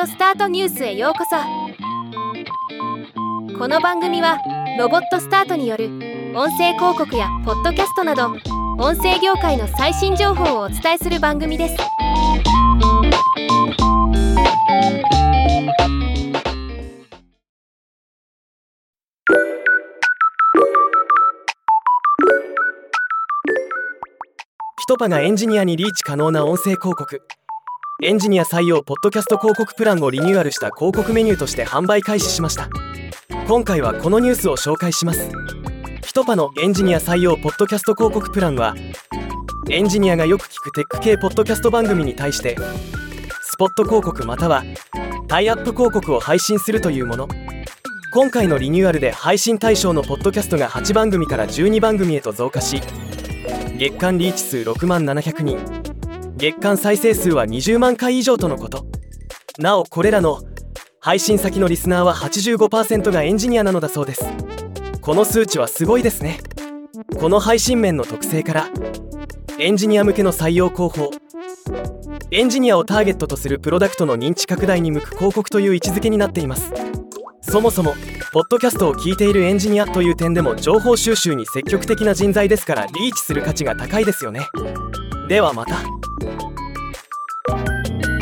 オスタートニュースへようこそ。この番組はロボットスタートによる音声広告やポッドキャストなど音声業界の最新情報をお伝えする番組です。ピトパがエンジニアにリーチ可能な音声広告。エンジニア採用ポッドキャスト広告プランをリニューアルした広告メニューとして販売開始しました。今回はこのニュースを紹介します。ピトパのエンジニア採用ポッドキャスト広告プランはエンジニアがよく聞くテック系ポッドキャスト番組に対してスポット広告またはタイアップ広告を配信するというもの。今回のリニューアルで配信対象のポッドキャストが8番組から12番組へと増加し月間リーチ数6万700人。月間再生数は20万回以上とのこと。なおこれらの配信先のリスナーは85%がエンジニアなのだそうです。この数値はすごいですね。この配信面の特性からエンジニア向けの採用広報エンジニアをターゲットとするプロダクトの認知拡大に向く広告という位置づけになっています。そもそもポッドキャストを聞いているエンジニアという点でも情報収集に積極的な人材ですからリーチする価値が高いですよね。ではまた。